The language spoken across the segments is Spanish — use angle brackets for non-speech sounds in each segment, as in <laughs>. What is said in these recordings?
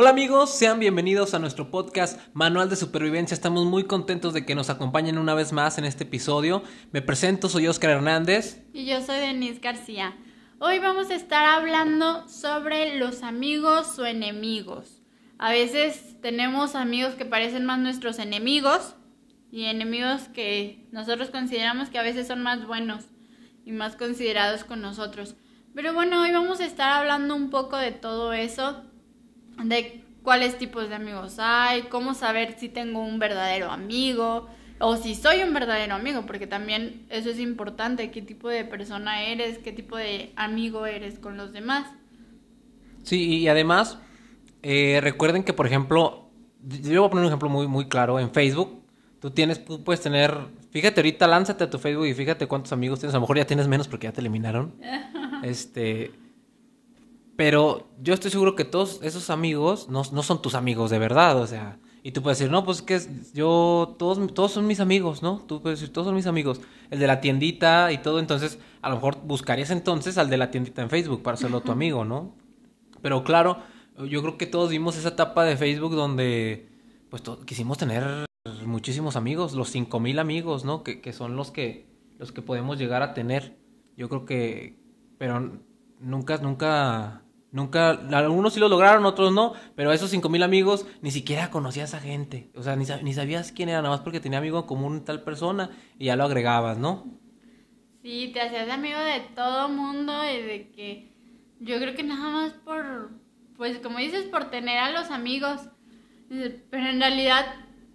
Hola amigos, sean bienvenidos a nuestro podcast Manual de Supervivencia. Estamos muy contentos de que nos acompañen una vez más en este episodio. Me presento, soy Oscar Hernández. Y yo soy Denise García. Hoy vamos a estar hablando sobre los amigos o enemigos. A veces tenemos amigos que parecen más nuestros enemigos y enemigos que nosotros consideramos que a veces son más buenos y más considerados con nosotros. Pero bueno, hoy vamos a estar hablando un poco de todo eso de cuáles tipos de amigos hay, cómo saber si tengo un verdadero amigo o si soy un verdadero amigo, porque también eso es importante, qué tipo de persona eres, qué tipo de amigo eres con los demás. Sí, y además, eh, recuerden que, por ejemplo, yo voy a poner un ejemplo muy, muy claro, en Facebook, tú tienes, tú puedes tener, fíjate ahorita, lánzate a tu Facebook y fíjate cuántos amigos tienes, a lo mejor ya tienes menos porque ya te eliminaron. <laughs> este pero yo estoy seguro que todos esos amigos no, no son tus amigos de verdad, o sea. Y tú puedes decir, no, pues que yo, todos, todos son mis amigos, ¿no? Tú puedes decir, todos son mis amigos. El de la tiendita y todo, entonces a lo mejor buscarías entonces al de la tiendita en Facebook para hacerlo tu amigo, ¿no? Pero claro, yo creo que todos vimos esa etapa de Facebook donde, pues quisimos tener muchísimos amigos, los cinco mil amigos, ¿no? Que, que son los que, los que podemos llegar a tener. Yo creo que, pero nunca, nunca Nunca, algunos sí lo lograron, otros no, pero esos cinco mil amigos ni siquiera conocías a gente. O sea, ni, ni sabías quién era, nada más porque tenía amigo en común tal persona y ya lo agregabas, ¿no? Sí, te hacías amigo de todo mundo y de que yo creo que nada más por, pues como dices, por tener a los amigos. Pero en realidad,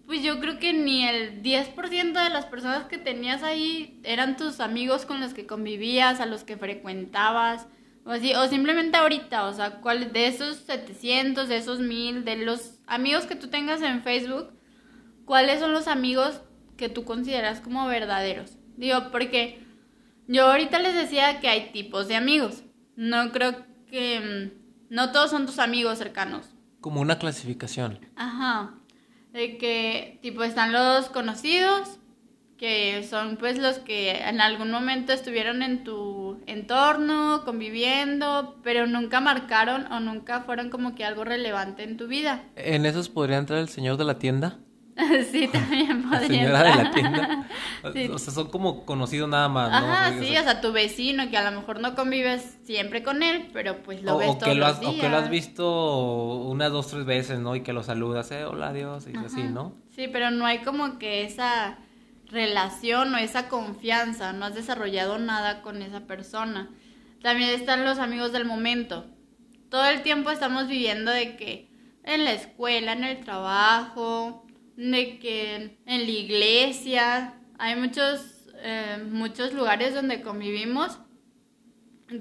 pues yo creo que ni el 10% de las personas que tenías ahí eran tus amigos con los que convivías, a los que frecuentabas. O, así, o simplemente ahorita, o sea, ¿cuál, de esos 700, de esos 1000, de los amigos que tú tengas en Facebook, ¿cuáles son los amigos que tú consideras como verdaderos? Digo, porque yo ahorita les decía que hay tipos de amigos. No creo que... Mm, no todos son tus amigos cercanos. Como una clasificación. Ajá. De que, tipo, están los conocidos, que son pues los que en algún momento estuvieron en tu entorno, conviviendo, pero nunca marcaron o nunca fueron como que algo relevante en tu vida. ¿En esos podría entrar el señor de la tienda? <laughs> sí, también <laughs> podría. La señora de la tienda. <laughs> O sea, son como conocidos nada más, ¿no? Ajá, sí, o sea, tu vecino que a lo mejor no convives siempre con él, pero pues lo ves todos que lo has, O que lo has visto unas dos, tres veces, ¿no? Y que lo saludas, eh, hola, Dios, y así, ¿no? Sí, pero no hay como que esa relación o esa confianza, no has desarrollado nada con esa persona. También están los amigos del momento. Todo el tiempo estamos viviendo de que en la escuela, en el trabajo, de que en la iglesia, hay muchos, eh, muchos lugares donde convivimos,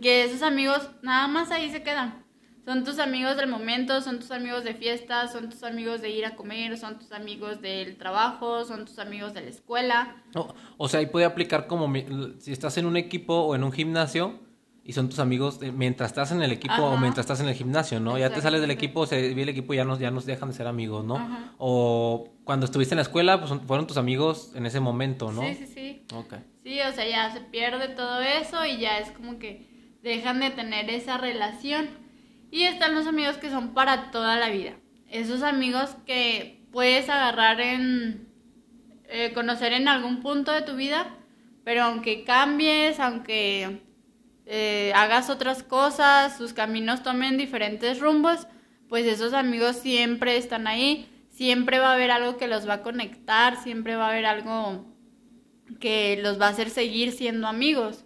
que esos amigos nada más ahí se quedan. Son tus amigos del momento, son tus amigos de fiesta, son tus amigos de ir a comer, son tus amigos del trabajo, son tus amigos de la escuela. o sea, ahí puede aplicar como si estás en un equipo o en un gimnasio y son tus amigos mientras estás en el equipo o mientras estás en el gimnasio, ¿no? Ya te sales del equipo, se el equipo y ya nos, ya nos dejan de ser amigos, ¿no? O cuando estuviste en la escuela, pues fueron tus amigos en ese momento, ¿no? Sí, sí, sí. Sí, o sea, ya se pierde todo eso y ya es como que dejan de tener esa relación. Y están los amigos que son para toda la vida. Esos amigos que puedes agarrar en... Eh, conocer en algún punto de tu vida, pero aunque cambies, aunque eh, hagas otras cosas, sus caminos tomen diferentes rumbos, pues esos amigos siempre están ahí, siempre va a haber algo que los va a conectar, siempre va a haber algo que los va a hacer seguir siendo amigos.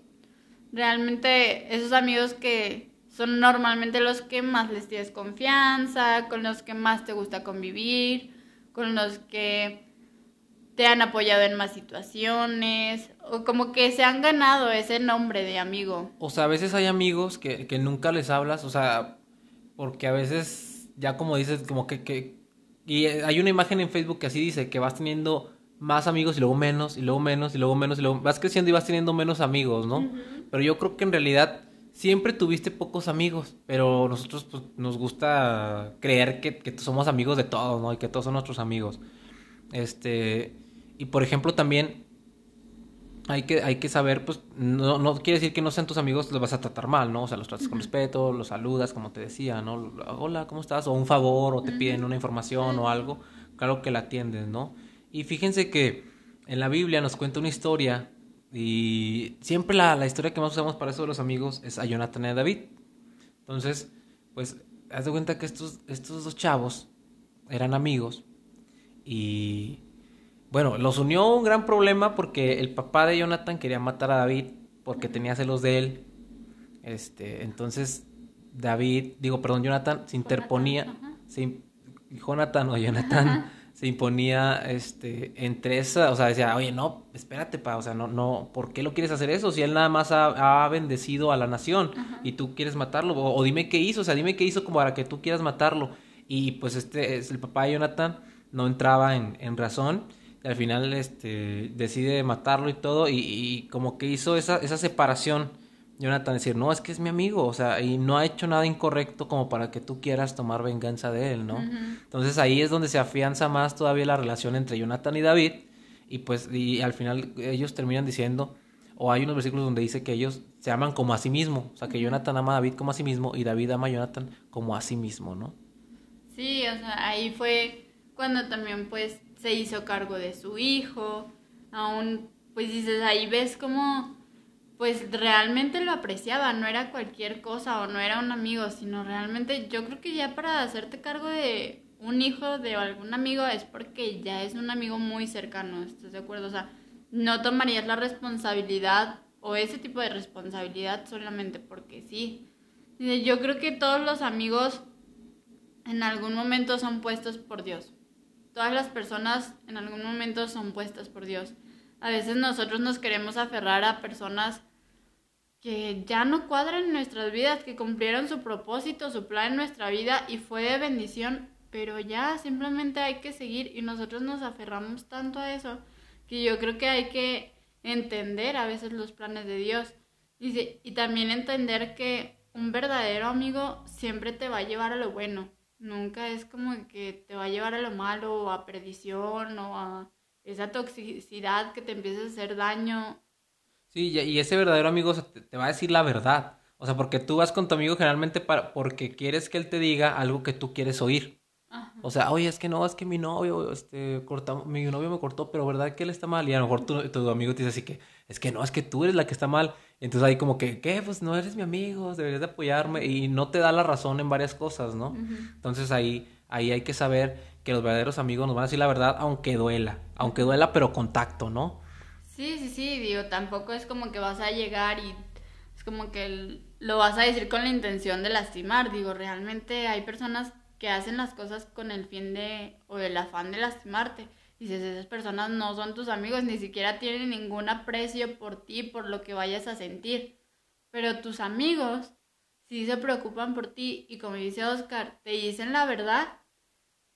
Realmente esos amigos que son normalmente los que más les tienes confianza, con los que más te gusta convivir, con los que te han apoyado en más situaciones, o como que se han ganado ese nombre de amigo. O sea, a veces hay amigos que, que nunca les hablas, o sea, porque a veces, ya como dices, como que, que... Y hay una imagen en Facebook que así dice, que vas teniendo más amigos y luego menos, y luego menos, y luego menos, y luego vas creciendo y vas teniendo menos amigos, ¿no? Pero yo creo que en realidad siempre tuviste pocos amigos, pero nosotros pues, nos gusta creer que, que, somos amigos de todos, ¿no? Y que todos son nuestros amigos. Este, y por ejemplo también, hay que, hay que saber, pues, no, no quiere decir que no sean tus amigos, los vas a tratar mal, ¿no? O sea, los tratas con respeto, los saludas, como te decía, ¿no? Hola, ¿cómo estás? O un favor, o te piden una información o algo, claro que la atiendes, ¿no? Y fíjense que en la Biblia nos cuenta una historia y siempre la, la historia que más usamos para eso de los amigos es a Jonathan y a David. Entonces, pues, haz de cuenta que estos, estos dos chavos eran amigos y bueno, los unió un gran problema porque el papá de Jonathan quería matar a David porque tenía celos de él. Este, entonces David, digo, perdón, Jonathan se interponía, se, Jonathan o Jonathan se imponía este entre esa, o sea, decía, "Oye, no, espérate, pa, o sea, no no, ¿por qué lo quieres hacer eso si él nada más ha, bendecido a la nación y tú quieres matarlo? O, dime qué hizo, o sea, dime qué hizo como para que tú quieras matarlo." Y pues este es el papá de Jonathan no entraba en, en razón al final este, decide matarlo y todo, y, como que hizo esa, esa separación, Jonathan, decir, no, es que es mi amigo, o sea, y no ha hecho nada incorrecto como para que tú quieras tomar venganza de él, ¿no? Entonces ahí es donde se afianza más todavía la relación entre Jonathan y David, y pues, y al final ellos terminan diciendo, o hay unos versículos donde dice que ellos se aman como a sí mismo, o sea, que Jonathan ama a David como a sí mismo, y David ama a Jonathan como a sí mismo, ¿no? Sí, o sea, ahí fue cuando también pues se hizo cargo de su hijo, aún, pues dices, ahí ves como, pues realmente lo apreciaba, no era cualquier cosa o no era un amigo, sino realmente yo creo que ya para hacerte cargo de un hijo de algún amigo es porque ya es un amigo muy cercano, ¿estás de acuerdo? O sea, no tomarías la responsabilidad o ese tipo de responsabilidad solamente porque sí. Yo creo que todos los amigos en algún momento son puestos por Dios. Todas las personas en algún momento son puestas por Dios. A veces nosotros nos queremos aferrar a personas que ya no cuadran en nuestras vidas, que cumplieron su propósito, su plan en nuestra vida y fue de bendición, pero ya simplemente hay que seguir y nosotros nos aferramos tanto a eso que yo creo que hay que entender a veces los planes de Dios y, y también entender que un verdadero amigo siempre te va a llevar a lo bueno. Nunca es como que te va a llevar a lo malo o a perdición o a esa toxicidad que te empieza a hacer daño. Sí, y ese verdadero amigo te va a decir la verdad. O sea, porque tú vas con tu amigo generalmente para, porque quieres que él te diga algo que tú quieres oír. O sea, oye, es que no, es que mi novio, este, cortamos, mi novio me cortó, pero verdad que él está mal. Y a lo mejor tu, tu amigo te dice así que, es que no, es que tú eres la que está mal. Entonces ahí como que, ¿qué? Pues no eres mi amigo, deberías de apoyarme. Y no te da la razón en varias cosas, ¿no? Entonces ahí, ahí hay que saber que los verdaderos amigos nos van a decir la verdad, aunque duela. Aunque duela, pero contacto, ¿no? Sí, sí, sí, digo, tampoco es como que vas a llegar y es como que lo vas a decir con la intención de lastimar. Digo, realmente hay personas que hacen las cosas con el fin de o el afán de lastimarte. Dices, esas personas no son tus amigos, ni siquiera tienen ningún aprecio por ti, por lo que vayas a sentir. Pero tus amigos sí se preocupan por ti y como dice Oscar, te dicen la verdad,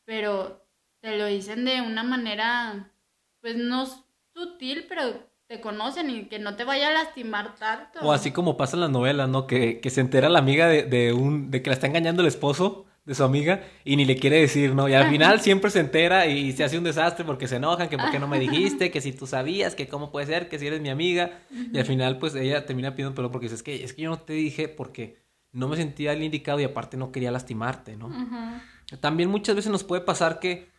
pero te lo dicen de una manera, pues no sutil, pero te conocen y que no te vaya a lastimar tanto. O así como pasa en las novelas, ¿no? Que, que se entera la amiga de, de, un, de que la está engañando el esposo de su amiga y ni le quiere decir, ¿no? Y al final siempre se entera y se hace un desastre porque se enojan, que por qué no me dijiste, que si tú sabías, que cómo puede ser, que si eres mi amiga. Y al final pues ella termina pidiendo perdón porque dice, es que, es que yo no te dije porque no me sentía el indicado y aparte no quería lastimarte, ¿no? También muchas veces nos puede pasar que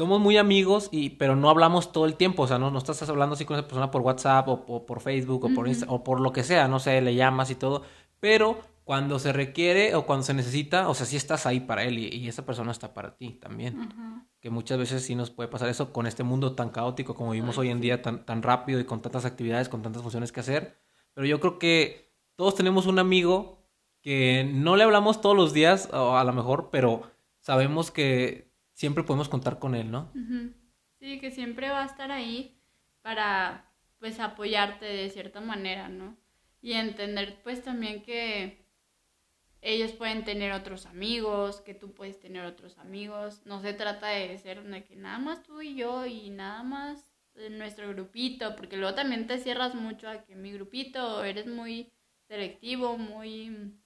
somos muy amigos y pero no hablamos todo el tiempo, o sea, no, no estás hablando así con esa persona por WhatsApp o, por Facebook o por o por lo que sea, no sé, le llamas y todo, pero cuando se requiere o cuando se necesita, o sea, sí estás ahí para él y, esa persona está para ti también. Que muchas veces sí nos puede pasar eso con este mundo tan caótico como vivimos hoy en día, tan, tan rápido y con tantas actividades, con tantas funciones que hacer. Pero yo creo que todos tenemos un amigo que no le hablamos todos los días, o a lo mejor, pero sabemos que siempre podemos contar con él, ¿no? Sí, que siempre va a estar ahí para, pues, apoyarte de cierta manera, ¿no? Y entender, pues, también que ellos pueden tener otros amigos, que tú puedes tener otros amigos. No se trata de ser de que nada más tú y yo y nada más nuestro grupito, porque luego también te cierras mucho a que mi grupito eres muy selectivo, muy...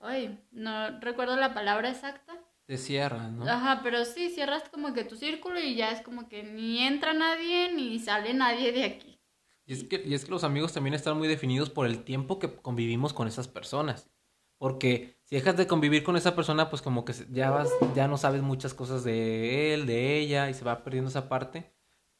Ay, no recuerdo la palabra exacta. Te cierras, ¿no? Ajá, pero sí, cierras como que tu círculo y ya es como que ni entra nadie ni sale nadie de aquí. Y es, que, y es que los amigos también están muy definidos por el tiempo que convivimos con esas personas. Porque si dejas de convivir con esa persona, pues como que ya vas, ya no sabes muchas cosas de él, de ella, y se va perdiendo esa parte.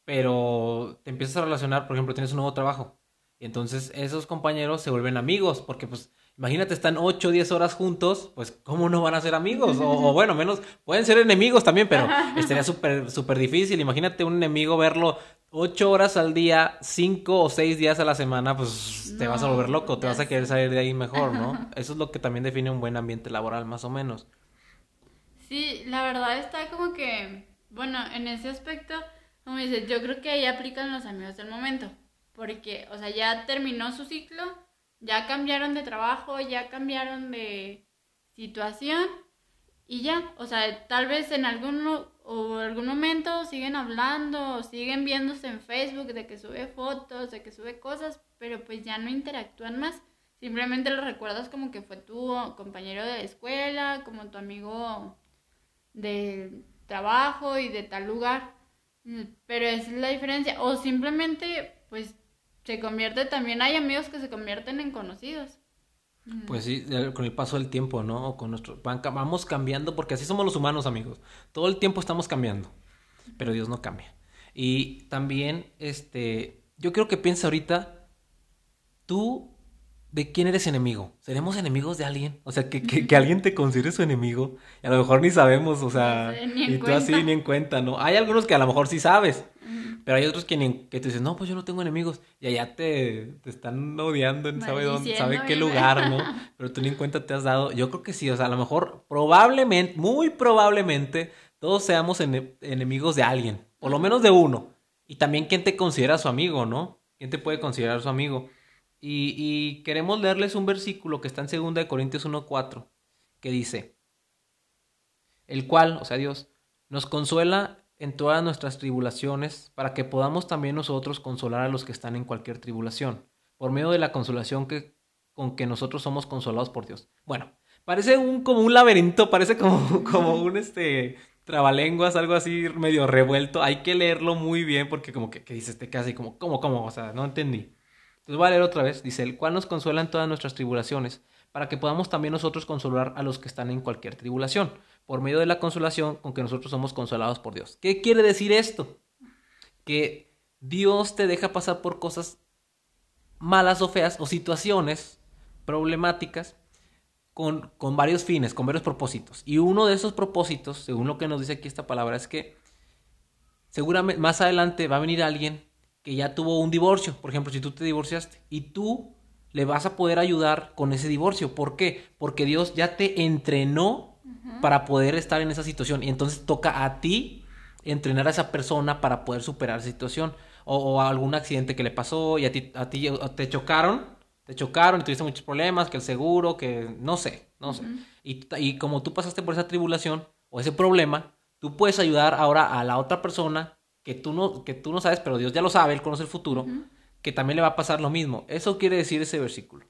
Pero te empiezas a relacionar, por ejemplo, tienes un nuevo trabajo. Y entonces esos compañeros se vuelven amigos, porque pues imagínate, están 8 o 10 horas juntos, pues ¿cómo no van a ser amigos? O, <laughs> bueno, menos, pueden ser enemigos también, pero estaría súper, súper difícil. Imagínate un enemigo verlo 8 horas al día, 5 o 6 días a la semana, pues te vas a volver loco, te vas a querer salir de ahí mejor, ¿no? <laughs> Eso es lo que también define un buen ambiente laboral, más o menos. Sí, la verdad está como que, bueno, en ese aspecto, como dices, yo creo que ahí aplican los amigos del momento. Porque, o sea, ya terminó su ciclo, ya cambiaron de trabajo, ya cambiaron de situación y ya, o sea, tal vez en algún o algún momento siguen hablando, siguen viéndose en Facebook de que sube fotos, de que sube cosas, pero pues ya no interactúan más. Simplemente lo recuerdas como que fue tu compañero de escuela, como tu amigo de trabajo y de tal lugar. Pero esa es la diferencia. O simplemente, pues se convierte también, hay amigos que se convierten en conocidos. Pues sí, con el paso del tiempo, ¿no? Con nuestro, vamos cambiando porque así somos los humanos, amigos. Todo el tiempo estamos cambiando, pero Dios no cambia. Y también, este, yo creo que piensa ahorita, tú, ¿de quién eres enemigo? ¿Seremos enemigos de alguien? O sea, que, que, alguien te considere su enemigo. Y a lo mejor ni sabemos, o sea, y tú así ni en cuenta, ¿no? Hay algunos que a lo mejor sí sabes, pero hay otros que, que te dicen, no, pues yo no tengo enemigos. Y allá te, te están odiando en sabe dónde, sabe qué lugar, ¿no? <laughs> Pero tú ni en cuenta te has dado. Yo creo que sí, o sea, a lo mejor, probablemente, muy probablemente, todos seamos enemigos de alguien. Por lo menos de uno. Y también quién te considera su amigo, ¿no? ¿Quién te puede considerar su amigo? Y, queremos leerles un versículo que está en 2 Corintios 1.4, que dice, el cual, o sea, Dios, nos consuela en todas nuestras tribulaciones, para que podamos también nosotros consolar a los que están en cualquier tribulación, por medio de la consolación que, con que nosotros somos consolados por Dios. Bueno, parece un, como un laberinto, parece como, <laughs> como un este trabalenguas, algo así medio revuelto. Hay que leerlo muy bien porque como que, que dice este casi como, ¿cómo, cómo? O sea, no entendí. Entonces voy a leer otra vez. Dice, el cual nos consuela en todas nuestras tribulaciones, para que podamos también nosotros consolar a los que están en cualquier tribulación por medio de la consolación con que nosotros somos consolados por Dios. ¿Qué quiere decir esto? Que Dios te deja pasar por cosas malas o feas o situaciones problemáticas con, con, varios fines, con varios propósitos. Y uno de esos propósitos, según lo que nos dice aquí esta palabra, es que seguramente más adelante va a venir alguien que ya tuvo un divorcio. Por ejemplo, si tú te divorciaste y tú le vas a poder ayudar con ese divorcio. ¿Por qué? Porque Dios ya te entrenó para poder estar en esa situación. Y entonces toca a ti entrenar a esa persona para poder superar esa situación. O, algún accidente que le pasó y a ti, a ti te chocaron, te chocaron y tuviste muchos problemas, que el seguro, que no sé, no sé. Y, y como tú pasaste por esa tribulación o ese problema, tú puedes ayudar ahora a la otra persona que tú no, que tú no sabes, pero Dios ya lo sabe, Él conoce el futuro, que también le va a pasar lo mismo. Eso quiere decir ese versículo.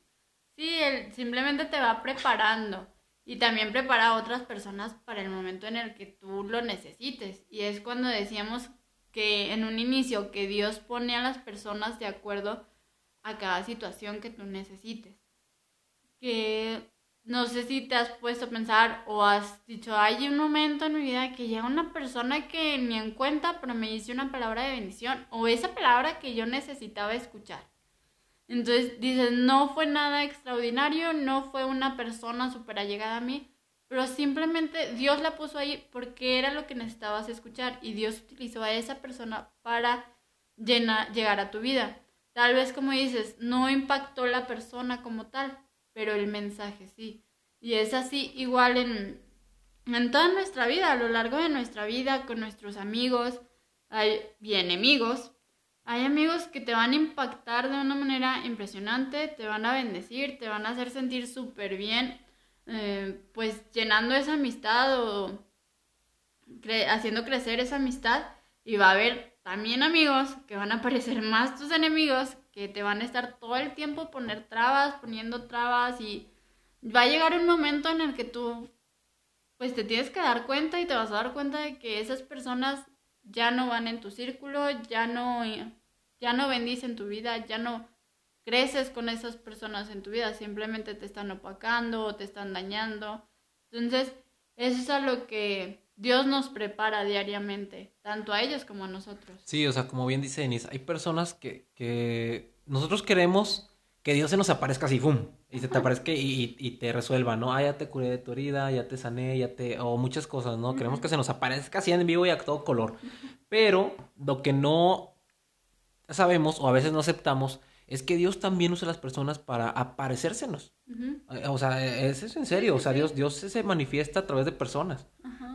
Sí, él simplemente te va preparando y también prepara a otras personas para el momento en el que tú lo necesites. Y es cuando decíamos que en un inicio que Dios pone a las personas de acuerdo a cada situación que tú necesites. Que no sé si te has puesto a pensar o has dicho, hay un momento en mi vida que llega una persona que ni en cuenta, pero me dice una palabra de bendición o esa palabra que yo necesitaba escuchar. Entonces dices, no fue nada extraordinario, no fue una persona súper allegada a mí, pero simplemente Dios la puso ahí porque era lo que necesitabas escuchar y Dios utilizó a esa persona para llegar a tu vida. Tal vez como dices, no impactó la persona como tal, pero el mensaje sí. Y es así igual en, en toda nuestra vida, a lo largo de nuestra vida, con nuestros amigos hay, y enemigos, hay amigos que te van a impactar de una manera impresionante, te van a bendecir, te van a hacer sentir súper bien, eh, pues llenando esa amistad o haciendo crecer esa amistad. Y va a haber también amigos que van a parecer más tus enemigos, que te van a estar todo el tiempo poner trabas, poniendo trabas y va a llegar un momento en el que tú pues te tienes que dar cuenta y te vas a dar cuenta de que esas personas ya no van en tu círculo, ya no ya no bendicen tu vida, ya no creces con esas personas en tu vida, simplemente te están opacando o te están dañando. Entonces, eso es a lo que Dios nos prepara diariamente, tanto a ellos como a nosotros. Sí, o sea, como bien dice Denise, hay personas que, que nosotros queremos que Dios se nos aparezca así, ¡fum! Y se te aparezca y, y, te resuelva, ¿no? Ah, ya te curé de tu herida, ya te sané, ya te... o muchas cosas, ¿no? Queremos que se nos aparezca así en vivo y a todo color. Pero lo que no sabemos o a veces no aceptamos es que Dios también usa a las personas para aparecérsenos. Eh, o sea, es, es en serio, o sea, Dios, Dios se manifiesta a través de personas.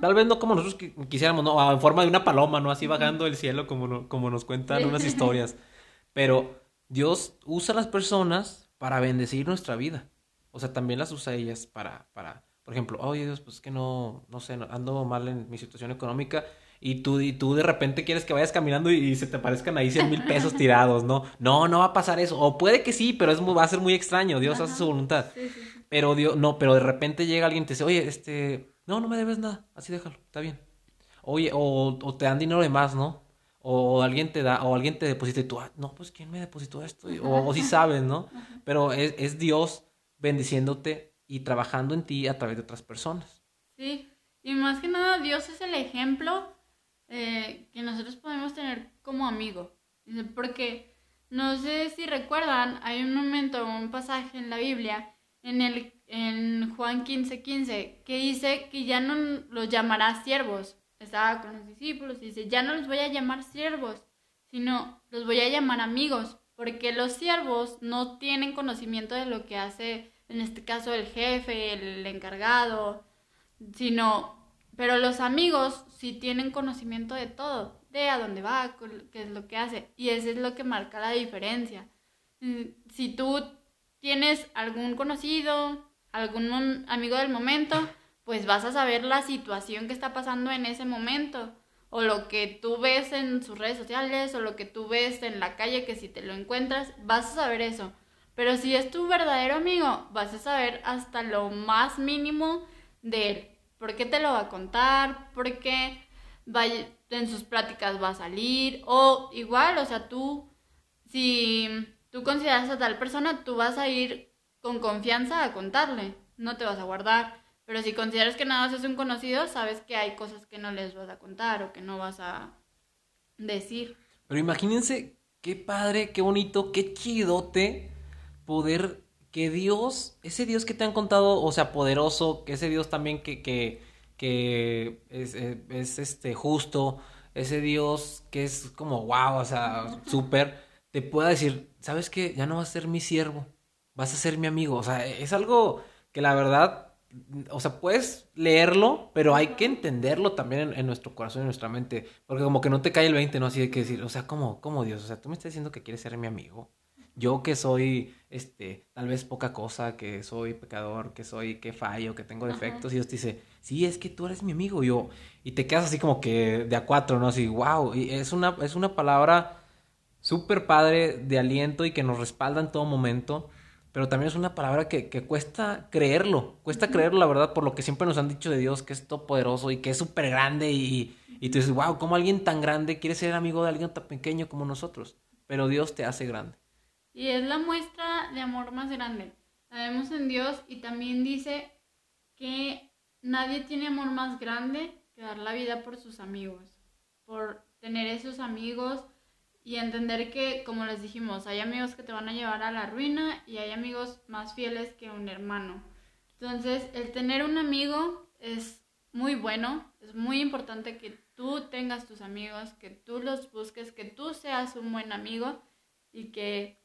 Tal vez no como nosotros quisiéramos, ¿no? En forma de una paloma, ¿no? Así vagando el cielo como, como nos cuentan <laughs> unas historias. Pero Dios usa a las personas para bendecir nuestra vida. O sea, también las usa ellas para, para, por ejemplo, oye Dios, pues que no, no sé, ando mal en mi situación económica y tú, y tú de repente quieres que vayas caminando y, se te aparezcan ahí 100 mil pesos tirados, ¿no? No, no va a pasar eso. O puede que sí, pero es va a ser muy extraño. Dios hace su voluntad. Pero Dios, no, pero de repente llega alguien y te dice, oye, este, no, no me debes nada, así déjalo, está bien. Oye, o, o te dan dinero de más, ¿no? O alguien te da, o alguien te deposita y tú, ah, no, pues ¿quién me depositó esto? O, o sí sabes, ¿no? Pero es, es Dios bendiciéndote y trabajando en ti a través de otras personas. Sí, y más que nada Dios es el ejemplo eh, que nosotros podemos tener como amigo. Porque no sé si recuerdan, hay un momento, un pasaje en la Biblia, en, el, en Juan 15, 15, que dice que ya no los llamará siervos. Estaba con los discípulos y dice, ya no los voy a llamar siervos, sino los voy a llamar amigos, porque los siervos no tienen conocimiento de lo que hace, en este caso, el jefe, el encargado, sino pero los amigos sí tienen conocimiento de todo, de a dónde va, qué es lo que hace. Y eso es lo que marca la diferencia. Mm, si tú tienes algún conocido, algún amigo del momento, pues vas a saber la situación que está pasando en ese momento. O lo que tú ves en sus redes sociales, o lo que tú ves en la calle, que si te lo encuentras, vas a saber eso. Pero si es tu verdadero amigo, vas a saber hasta lo más mínimo de él. ¿Por qué te lo va a contar? ¿Por qué en sus pláticas va a salir? O igual, o sea, tú, si tú consideras a tal persona, tú vas a ir con confianza a contarle, no te vas a guardar. Pero si consideras que nada más es un conocido, sabes que hay cosas que no les vas a contar o que no vas a decir. Pero imagínense qué padre, qué bonito, qué chidote poder que Dios, ese Dios que te han contado, o sea, poderoso, que ese Dios también que, que, que es, eh, es, este justo, ese Dios que es como wow, o sea, súper, te pueda decir, ¿sabes qué? Ya no vas a ser mi siervo, vas a ser mi amigo. O sea, es algo que la verdad, o sea, puedes leerlo, pero hay que entenderlo también en, nuestro corazón y en nuestra mente, porque como que no te cae el 20, ¿no? Así de que decir, o sea, ¿cómo, cómo Dios? O sea, tú me estás diciendo que quieres ser mi amigo yo que soy, este, tal vez poca cosa, que soy pecador, que soy, que fallo, que tengo defectos, y Dios te dice, sí, es que tú eres mi amigo, yo, y te quedas así como que de a cuatro, ¿no? Así, wow, y es una, es una palabra súper padre de aliento y que nos respalda en todo momento, pero también es una palabra que, que cuesta creerlo, cuesta creerlo, la verdad, por lo que siempre nos han dicho de Dios, que es todopoderoso y que es súper grande, y, y tú dices, wow, ¿cómo alguien tan grande quiere ser amigo de alguien tan pequeño como nosotros? Pero Dios te hace grande. Y es la muestra de amor más grande. La vemos en Dios y también dice que nadie tiene amor más grande que dar la vida por sus amigos, por tener esos amigos y entender que, como les dijimos, hay amigos que te van a llevar a la ruina y hay amigos más fieles que un hermano. Entonces, el tener un amigo es muy bueno, es muy importante que tú tengas tus amigos, que tú los busques, que tú seas un buen amigo y que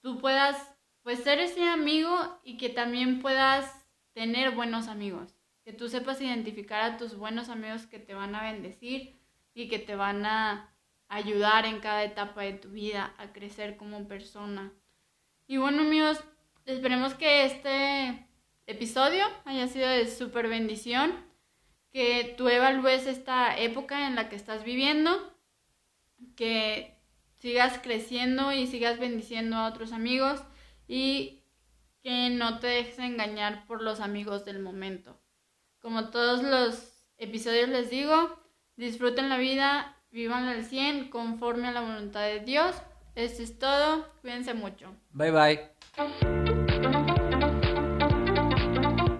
tú puedas pues ser ese amigo y que también puedas tener buenos amigos, que tú sepas identificar a tus buenos amigos que te van a bendecir y que te van a ayudar en cada etapa de tu vida a crecer como persona. Y bueno amigos, esperemos que este episodio haya sido de súper bendición, que tú evalúes esta época en la que estás viviendo, que sigas creciendo y sigas bendiciendo a otros amigos y que no te dejes engañar por los amigos del momento. Como todos los episodios les digo, disfruten la vida, vivan al 100 conforme a la voluntad de Dios. Esto es todo. Cuídense mucho. Bye bye.